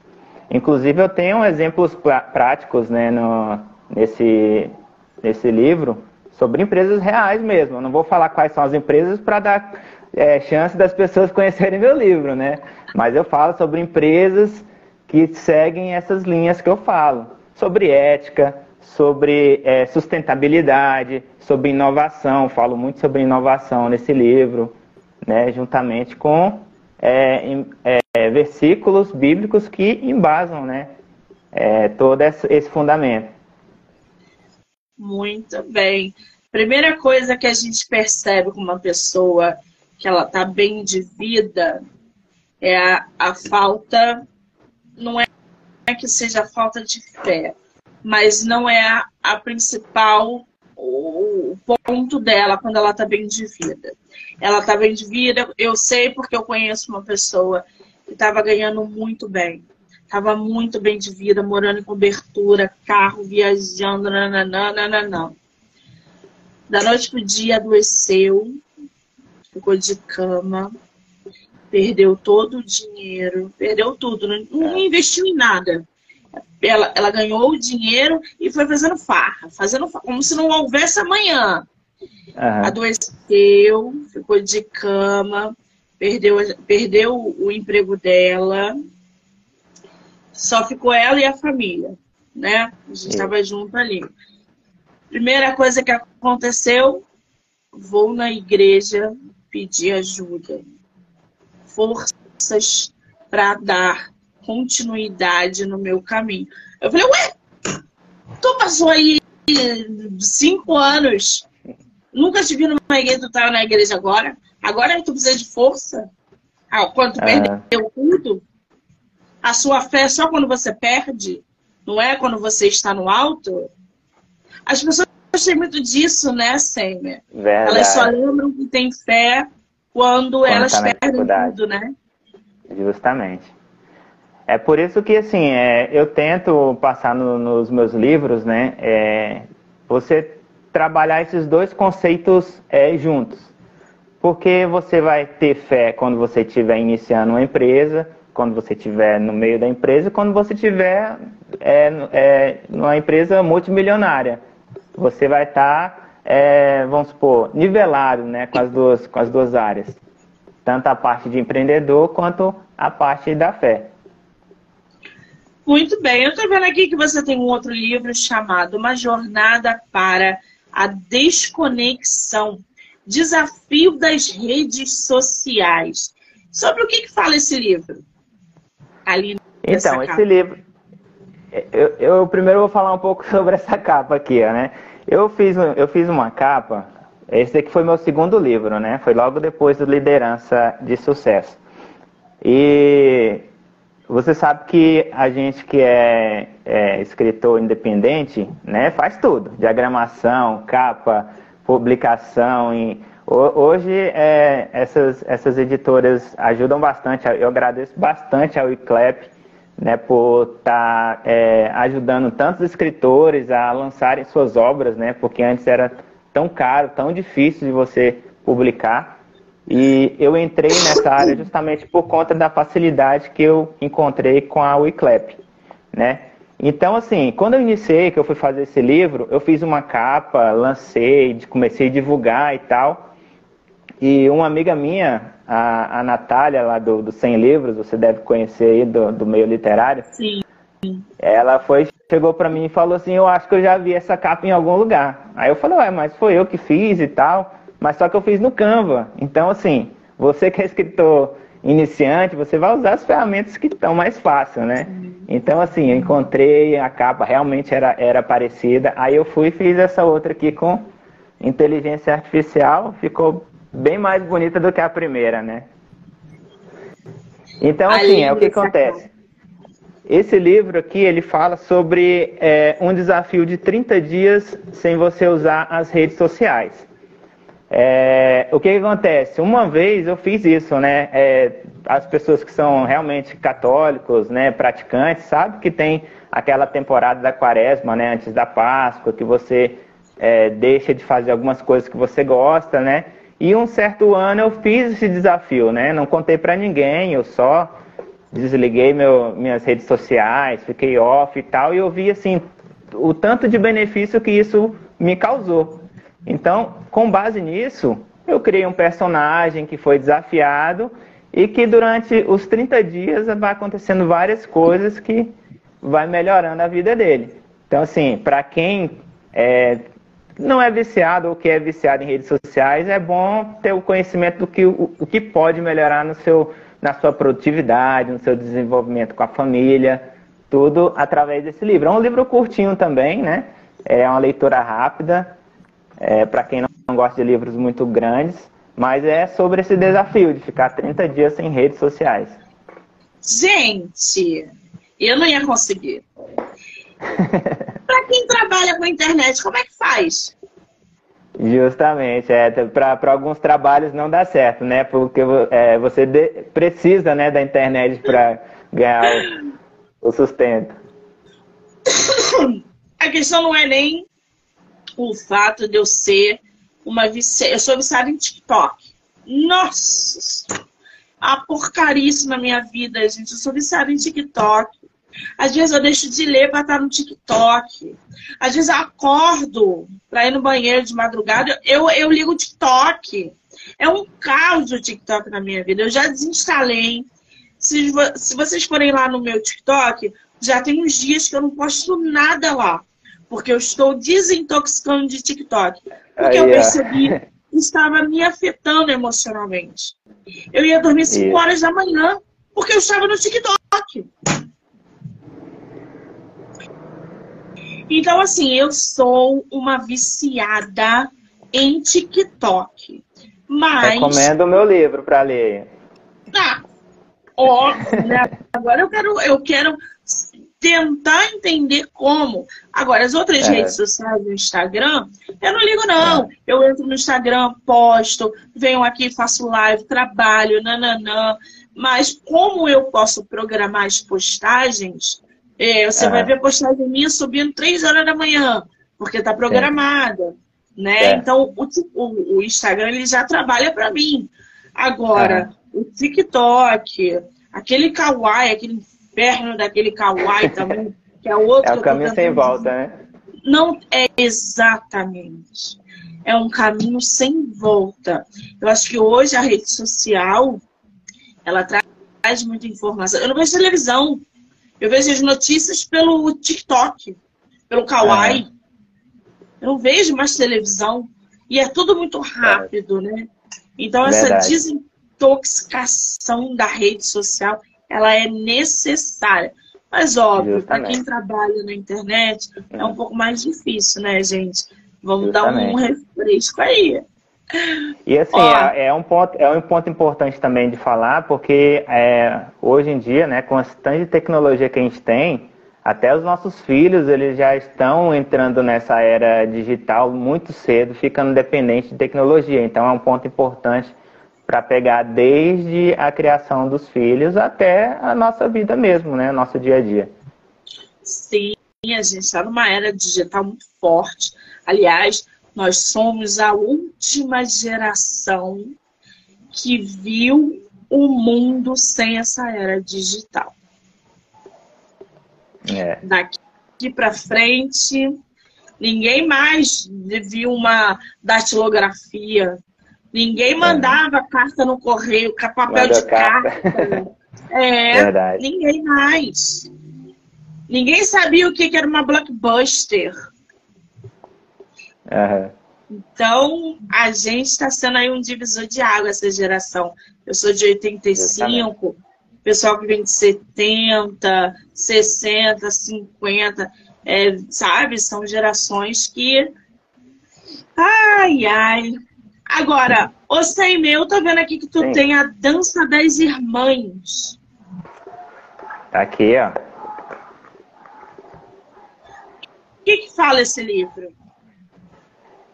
Inclusive eu tenho exemplos práticos né, no, nesse, nesse livro sobre empresas reais mesmo. Eu não vou falar quais são as empresas para dar é, chance das pessoas conhecerem meu livro, né? Mas eu falo sobre empresas que seguem essas linhas que eu falo. Sobre ética, sobre é, sustentabilidade, sobre inovação. Falo muito sobre inovação nesse livro, né? Juntamente com é, é, versículos bíblicos que embasam, né? É, todo esse fundamento. Muito bem. Primeira coisa que a gente percebe com uma pessoa que ela está bem de vida é a, a falta, não é que seja falta de fé, mas não é a, a principal o ponto dela quando ela está bem de vida. Ela está bem de vida, eu sei porque eu conheço uma pessoa que estava ganhando muito bem. Estava muito bem de vida, morando em cobertura, carro, viajando, nananana. Da noite pro dia adoeceu, ficou de cama, perdeu todo o dinheiro, perdeu tudo, não, não investiu em nada. Ela, ela ganhou o dinheiro e foi fazendo farra, fazendo farra, como se não houvesse amanhã. Uhum. Adoeceu, ficou de cama, perdeu, perdeu o emprego dela, só ficou ela e a família, né? A gente estava junto ali. Primeira coisa que aconteceu, vou na igreja pedir ajuda, forças para dar continuidade no meu caminho. Eu falei, ué, tu passou aí cinco anos, nunca te vi numa igreja, tu tá na igreja agora, agora tu precisa de força. Ah, quando tu perdeu tudo, a sua fé é só quando você perde, não é quando você está no alto. As pessoas têm muito disso, né, Sêmia? Elas só lembram que tem fé quando, quando elas tá perdem tudo, né? Justamente. É por isso que, assim, é, eu tento passar no, nos meus livros, né, é, você trabalhar esses dois conceitos é, juntos. Porque você vai ter fé quando você estiver iniciando uma empresa, quando você estiver no meio da empresa, quando você estiver é, é, numa empresa multimilionária. Você vai estar, tá, é, vamos supor, nivelado né, com, as duas, com as duas áreas. Tanto a parte de empreendedor quanto a parte da fé. Muito bem, eu estou vendo aqui que você tem um outro livro chamado Uma Jornada para a Desconexão Desafio das Redes Sociais. Sobre o que, que fala esse livro? Ali então, esse livro. Eu, eu, primeiro vou falar um pouco sobre essa capa aqui, né? Eu fiz, eu fiz uma capa. Esse aqui foi meu segundo livro, né? Foi logo depois do Liderança de Sucesso. E você sabe que a gente que é, é, escritor independente, né, faz tudo. Diagramação, capa, publicação. E hoje é, essas, essas editoras ajudam bastante. Eu agradeço bastante ao ICLEP né, por estar tá, é, ajudando tantos escritores a lançarem suas obras, né, porque antes era tão caro, tão difícil de você publicar. E eu entrei nessa área justamente por conta da facilidade que eu encontrei com a Wiclap, né? Então, assim, quando eu iniciei, que eu fui fazer esse livro, eu fiz uma capa, lancei, comecei a divulgar e tal. E uma amiga minha, a, a Natália, lá do, do 100 Livros, você deve conhecer aí do, do meio literário. Sim. Ela foi, chegou para mim e falou assim, eu acho que eu já vi essa capa em algum lugar. Aí eu falei, ué, mas foi eu que fiz e tal mas só que eu fiz no Canva. Então, assim, você que é escritor iniciante, você vai usar as ferramentas que estão mais fácil, né? Então, assim, eu encontrei a capa, realmente era, era parecida. Aí eu fui e fiz essa outra aqui com inteligência artificial, ficou bem mais bonita do que a primeira, né? Então, assim, é o que acontece. Esse livro aqui, ele fala sobre é, um desafio de 30 dias sem você usar as redes sociais. É, o que, que, acontece? Uma vez eu fiz isso, né? É, as pessoas que são realmente católicos, né, praticantes, sabem que tem aquela temporada da quaresma, né, antes da Páscoa, que você é, deixa de fazer algumas coisas que você gosta, né? E um certo ano eu fiz esse desafio, né? Não contei para ninguém, eu só desliguei meu, minhas redes sociais, fiquei off e tal, e eu vi assim o tanto de benefício que isso me causou. Então, com base nisso, eu criei um personagem que foi desafiado e que durante os 30 dias vai acontecendo várias coisas que vai melhorando a vida dele. Então, assim, para quem é, não é viciado ou que é viciado em redes sociais, é bom ter o conhecimento do que, o, o que pode melhorar no seu, na sua produtividade, no seu desenvolvimento com a família, tudo através desse livro. É um livro curtinho também, né? É uma leitura rápida, é, para quem não gosta de livros muito grandes, mas é sobre esse desafio de ficar 30 dias sem redes sociais. Gente, eu não ia conseguir. Para quem trabalha com a internet, como é que faz? Justamente, é, para alguns trabalhos não dá certo, né? Porque é, você de, precisa né, da internet para ganhar o, o sustento. A questão não é nem o fato de eu ser uma viciada. Eu sou viciada em TikTok. Nossa! A porcaria isso na minha vida, gente. Eu sou viciada em TikTok. Às vezes eu deixo de ler para estar no TikTok. Às vezes eu acordo para ir no banheiro de madrugada, eu, eu ligo o TikTok. É um caos o TikTok na minha vida. Eu já desinstalei. Se, se vocês forem lá no meu TikTok, já tem uns dias que eu não posto nada lá. Porque eu estou desintoxicando de TikTok. Porque eu percebi que estava me afetando emocionalmente. Eu ia dormir 5 horas da manhã porque eu estava no TikTok. Então, assim, eu sou uma viciada em TikTok. Mas. Recomendo o meu livro para ler. Tá. Ó, né? Agora eu quero, eu quero tentar entender como. Agora, as outras é. redes sociais, o Instagram, eu não ligo, não. É. Eu entro no Instagram, posto, venho aqui, faço live, trabalho, nananã. Mas como eu posso programar as postagens, é, você vai ver postagem minha subindo 3 horas da manhã, porque está programada. Né? Então, o, o, o, Instagram ele já trabalha para mim. Agora, o TikTok, aquele kawaii, aquele inferno daquele kawaii também, que é outro. É o caminho sem volta, né? Não é exatamente. É um caminho sem volta. Eu acho que hoje a rede social ela traz muita informação. Eu não vejo televisão. Eu vejo as notícias pelo TikTok, pelo Kawaii. Uhum. Eu não vejo mais televisão. E é tudo muito rápido, né? Então, essa desintoxicação da rede social, ela é necessária. Mas, óbvio, para quem trabalha na internet, é um pouco mais difícil, né, gente? Vamos Justamente. dar um refresco aí. E assim, é, é, um ponto, é um ponto importante também de falar, porque é, hoje em dia, né, com a tanta tecnologia que a gente tem, até os nossos filhos eles já estão entrando nessa era digital muito cedo, ficando dependentes de tecnologia. Então é um ponto importante para pegar desde a criação dos filhos até a nossa vida mesmo, né, nosso dia a dia. Sim, a gente está numa era digital muito forte. Aliás, nós somos a última geração que viu o mundo sem essa era digital. É. Daqui para frente, ninguém mais viu uma datilografia, ninguém é. mandava é. carta no correio com papel Manda de carta. carta. É, Verdade. ninguém mais. Ninguém sabia o que era uma blockbuster. Uhum. Então, a gente está sendo aí um divisor de água, essa geração. Eu sou de 85, pessoal que vem de 70, 60, 50, é, sabe? São gerações que. Ai, ai. Agora, ô Sem meu, tô vendo aqui que tu Sim. tem a Dança das Irmãs. Tá aqui, ó. O que, que fala esse livro?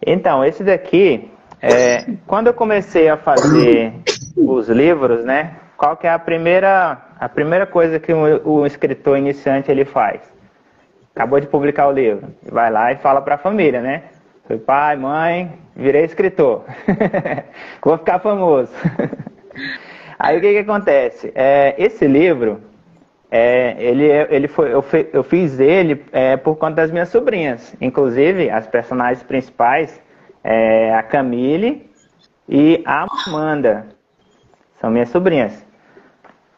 Então, esse daqui, é, quando eu comecei a fazer os livros, né? Qual que é a primeira, a primeira coisa que o, o escritor iniciante ele faz? Acabou de publicar o livro, vai lá e fala para a família, né? Foi pai, mãe, virei escritor, vou ficar famoso. Aí o que que acontece? É, esse livro, é, ele, ele foi, eu, eu fiz ele é, por conta das minhas sobrinhas. Inclusive, as personagens principais, é, a Camille e a Amanda. São minhas sobrinhas.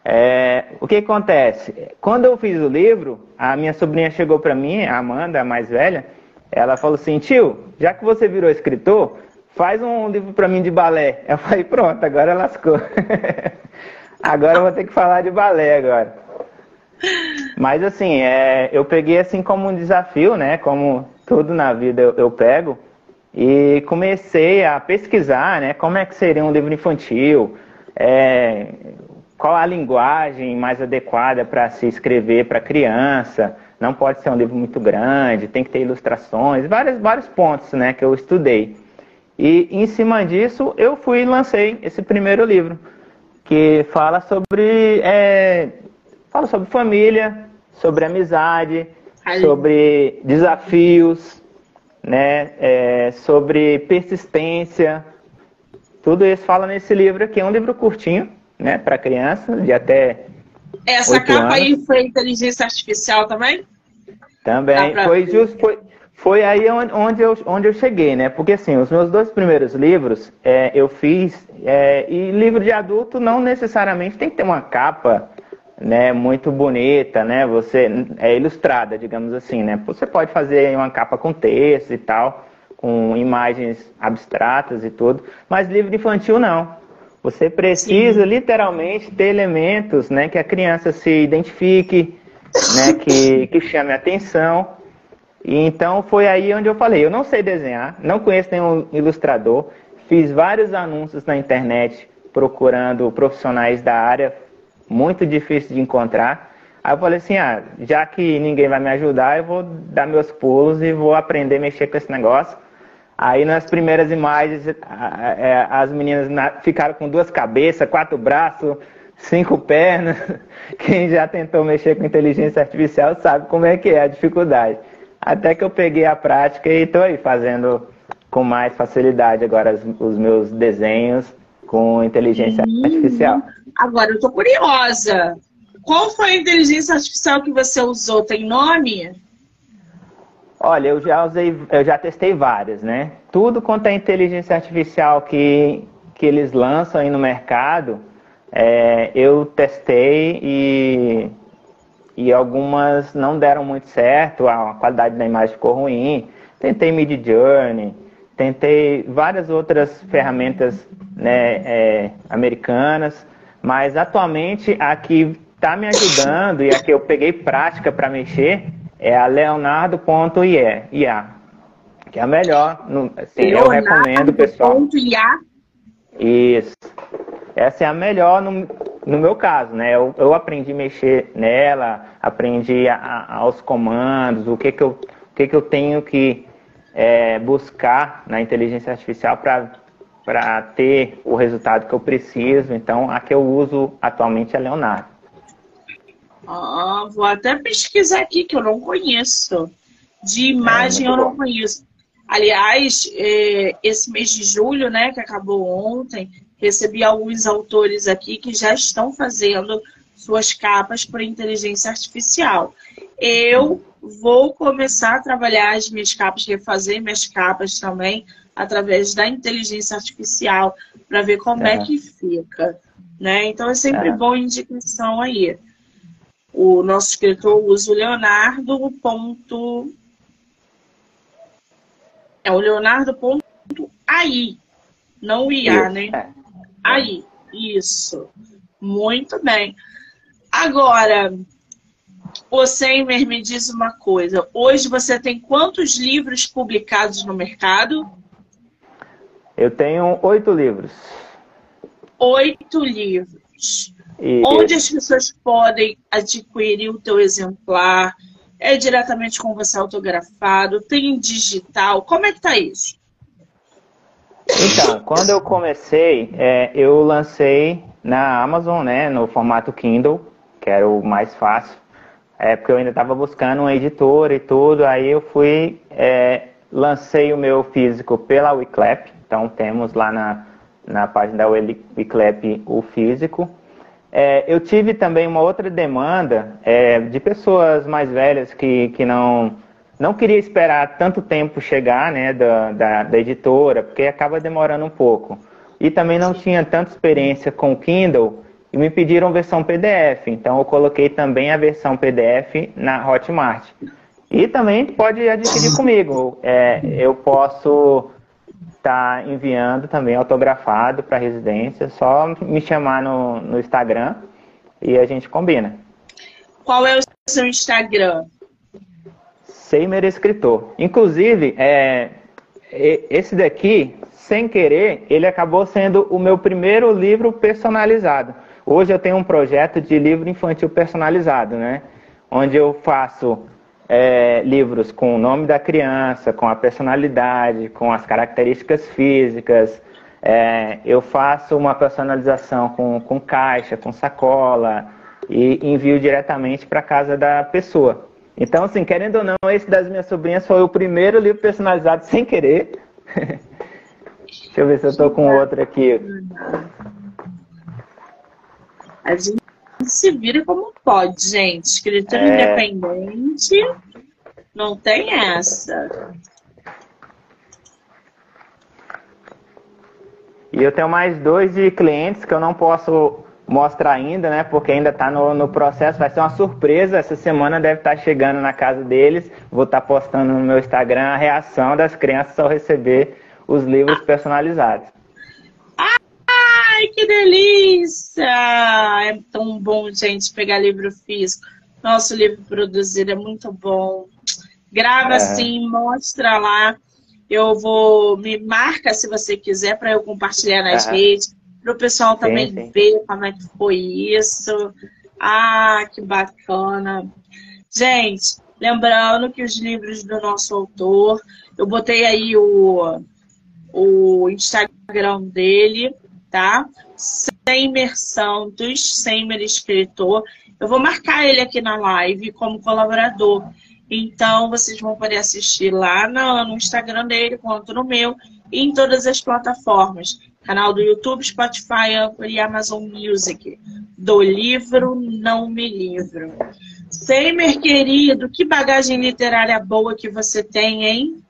É, o que acontece? Quando eu fiz o livro, a minha sobrinha chegou para mim, a Amanda, a mais velha, ela falou assim, tio, já que você virou escritor, faz um livro para mim de balé. Eu falei, pronto, agora lascou. agora eu vou ter que falar de balé agora. Mas assim, é, eu peguei assim como um desafio, né? Como tudo na vida eu, eu pego. E comecei a pesquisar, né? Como é que seria um livro infantil, é, qual a linguagem mais adequada para se escrever para criança. Não pode ser um livro muito grande, tem que ter ilustrações, vários, vários pontos né, que eu estudei. E em cima disso, eu fui e lancei esse primeiro livro, que fala sobre, é, fala sobre família, sobre amizade, sobre desafios, né, é, sobre persistência. Tudo isso fala nesse livro aqui. É um livro curtinho, né, para criança, de até. Essa capa anos. aí foi inteligência artificial também? Também. Foi, just, foi, foi aí onde eu, onde eu cheguei, né? Porque assim, os meus dois primeiros livros é, eu fiz, é, e livro de adulto não necessariamente tem que ter uma capa né, muito bonita, né? Você é ilustrada, digamos assim, né? Você pode fazer uma capa com texto e tal, com imagens abstratas e tudo, mas livro infantil não. Você precisa Sim. literalmente ter elementos né, que a criança se identifique, né, que, que chame a atenção. E então foi aí onde eu falei, eu não sei desenhar, não conheço nenhum ilustrador, fiz vários anúncios na internet procurando profissionais da área, muito difícil de encontrar. Aí eu falei assim, ah, já que ninguém vai me ajudar, eu vou dar meus pulos e vou aprender a mexer com esse negócio. Aí nas primeiras imagens as meninas ficaram com duas cabeças, quatro braços, cinco pernas. Quem já tentou mexer com inteligência artificial sabe como é que é a dificuldade. Até que eu peguei a prática e estou aí fazendo com mais facilidade agora os, meus desenhos com inteligência hum, artificial. Agora eu estou curiosa. Qual foi a inteligência artificial que você usou? Tem nome? Olha, eu já usei, eu já testei várias, né? Tudo quanto é inteligência artificial que, que eles lançam aí no mercado, é, eu testei e, e algumas não deram muito certo, a qualidade da imagem ficou ruim. Tentei Mid Journey, tentei várias outras ferramentas né, é, americanas, mas atualmente a que está me ajudando e a que eu peguei prática para mexer é a leonardo.ia, IA, que é a melhor. Assim, eu recomendo, pessoal. IA. Isso. Essa é a melhor no, no meu caso, né? Eu, eu aprendi a mexer nela, aprendi a, a, aos comandos, o que que eu, o que que eu tenho que é, buscar na inteligência artificial para ter o resultado que eu preciso. Então, a que eu uso atualmente é Leonardo. Ah, vou até pesquisar aqui, que eu não conheço. De imagem é, eu não bom. conheço. Aliás, é, esse mês de julho, né, que acabou ontem, recebi alguns autores aqui que já estão fazendo suas capas por inteligência artificial. Eu vou começar a trabalhar as minhas capas, refazer minhas capas também através da inteligência artificial para ver como é. é. que fica. Né? Então é sempre é. bom indicação aí. O nosso escritor usa o Leonardo ponto... É o Leonardo ponto aí, não o IA, né? É. Aí, isso. Muito bem. Agora, o Seimer me diz uma coisa. Hoje você tem quantos livros publicados no mercado? Eu tenho oito livros. Oito livros. E... Onde as pessoas podem adquirir o teu exemplar? É diretamente com você autografado? Tem digital? Como é que tá isso? Então, quando eu comecei, é, eu lancei na Amazon, né, no formato Kindle, que era o mais fácil. É, porque eu ainda estava buscando uma editora e tudo, aí eu fui, é, lancei o meu físico pela Wiclap, então temos lá na, na página da Wiclap o físico. É, eu tive também uma outra demanda é, de pessoas mais velhas que, que não, não queria esperar tanto tempo chegar né, da, da, da editora, porque acaba demorando um pouco. E também não tinha tanta experiência com o Kindle e me pediram versão PDF. Então eu coloquei também a versão PDF na Hotmart. E também pode adquirir comigo. É, eu posso estar tá enviando também autografado para residência. Só me chamar no, no Instagram e a gente combina. Qual é o seu Instagram? Seimer Escritor. Inclusive, é, esse daqui, sem querer, ele acabou sendo o meu primeiro livro personalizado. Hoje eu tenho um projeto de livro infantil personalizado, né? Onde eu faço é, livros com o nome da criança, com a personalidade, com as características físicas. É, eu faço uma personalização com, com caixa, com sacola e envio diretamente para casa da pessoa. Então, assim, querendo ou não, esse das minhas sobrinhas foi o primeiro livro personalizado sem querer. Deixa eu ver se eu estou com outro aqui. A gente se vira como pode, gente. Escritura é... independente não tem essa. E eu tenho mais dois de clientes que eu não posso mostrar ainda, né? Porque ainda está no, no processo. Vai ser uma surpresa. Essa semana deve estar tá chegando na casa deles. Vou estar tá postando no meu Instagram a reação das crianças ao receber os livros personalizados. Ai, que delícia! É tão bom, gente, pegar livro físico. Nosso livro produzido é muito bom. Grava é. assim, mostra lá. Eu vou. Me marca se você quiser para eu compartilhar nas redes. Para o pessoal também sim, sim. ver como é que foi isso. Ah, que bacana. Gente, lembrando que os livros do nosso autor, eu botei aí o, o Instagram dele, tá? Sem imersão dos Seimer Escritor. Eu vou marcar ele aqui na live como colaborador. Então, vocês vão poder assistir lá no, Instagram dele, quanto no meu, e em todas as plataformas. Canal do YouTube, Spotify, Anchor e Amazon Music. Do livro Não Me Livro. Seimer, querido, que bagagem literária boa que você tem, hein?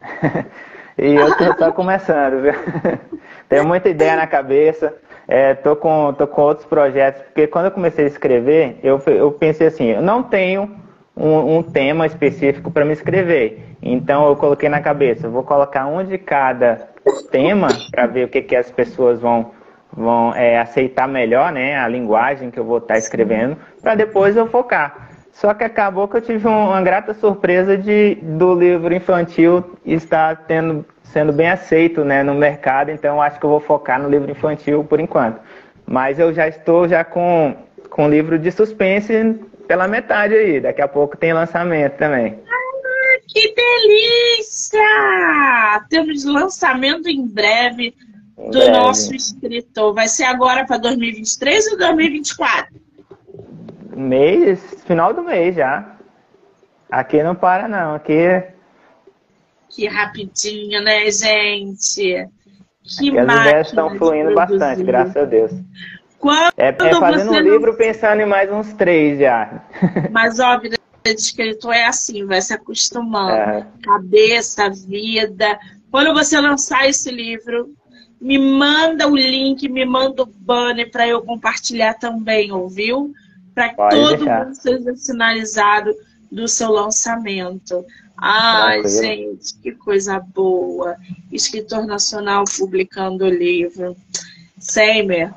e eu tô começando, viu? Tenho muita ideia na cabeça. É, tô, com, tô com outros projetos, porque quando eu comecei a escrever, eu, eu pensei assim, eu não tenho um, um tema específico para me escrever. Então eu coloquei na cabeça, vou colocar um de cada tema para ver o que, que as pessoas vão, vão é, aceitar melhor, né? A linguagem que eu vou estar tá escrevendo, para depois eu focar. Só que acabou que eu tive uma grata surpresa de do livro infantil estar tendo sendo bem aceito né, no mercado, então acho que eu vou focar no livro infantil por enquanto. Mas eu já estou já com, com livro de suspense pela metade aí, daqui a pouco tem lançamento também. Ah, que delícia! Temos lançamento em breve do nosso escritor. Vai ser agora para 2023 ou 2024? Mês, final do mês já. Aqui não para não, aqui que rapidinho, né, gente? Que Aqui as ideias estão fluindo bastante, graças a Deus. Quando é, é fazendo um livro não... pensando em mais uns três já. Mas, ó, a vida de escritor é assim, vai se acostumando. É. Cabeça, vida. Quando você lançar esse livro, me manda o link, me manda o banner para eu compartilhar também, ouviu? Para que todo deixar. mundo seja sinalizado do seu lançamento. Ai, Tranquilo. gente, que coisa boa. Escritor nacional publicando livro. Seimer,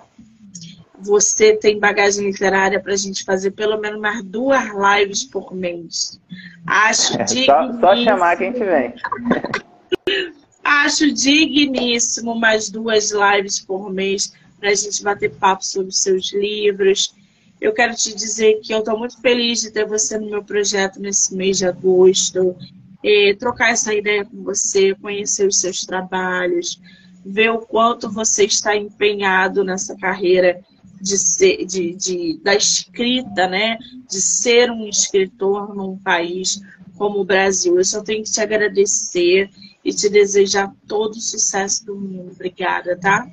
você tem bagagem literária para a gente fazer pelo menos mais duas lives por mês. Acho é, digníssimo. Só, só chamar quem vem. Acho digníssimo mais duas lives por mês para a gente bater papo sobre seus livros. Eu quero te dizer que eu estou muito feliz de ter você no meu projeto nesse mês de agosto, e trocar essa ideia com você, conhecer os seus trabalhos, ver o quanto você está empenhado nessa carreira de ser, de, de, da escrita, né? De ser um escritor num país como o Brasil. Eu só tenho que te agradecer e te desejar todo o sucesso do mundo. Obrigada, tá?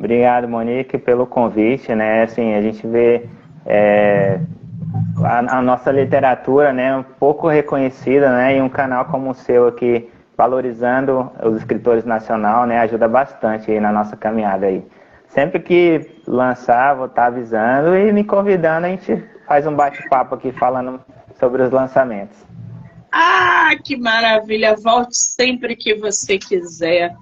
Obrigado, Monique, pelo convite, né? Assim, a gente vê é, a, a, nossa literatura, né, um pouco reconhecida, né, e um canal como o seu aqui, valorizando os escritores nacional, né, ajuda bastante aí na nossa caminhada aí. Sempre que lançar, vou estar avisando e me convidando, a gente faz um bate-papo aqui falando sobre os lançamentos. Ah, que maravilha! Volte sempre que você quiser.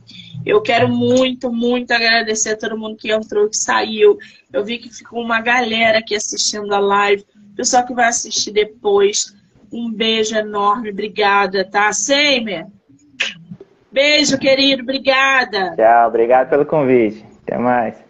Eu quero muito, muito agradecer a todo mundo que entrou, que saiu. Eu vi que ficou uma galera aqui assistindo a live. Pessoal que vai assistir depois. Um beijo enorme, obrigada, tá? Seimer? Beijo, querido, obrigada. Tchau, obrigado pelo convite. Até mais.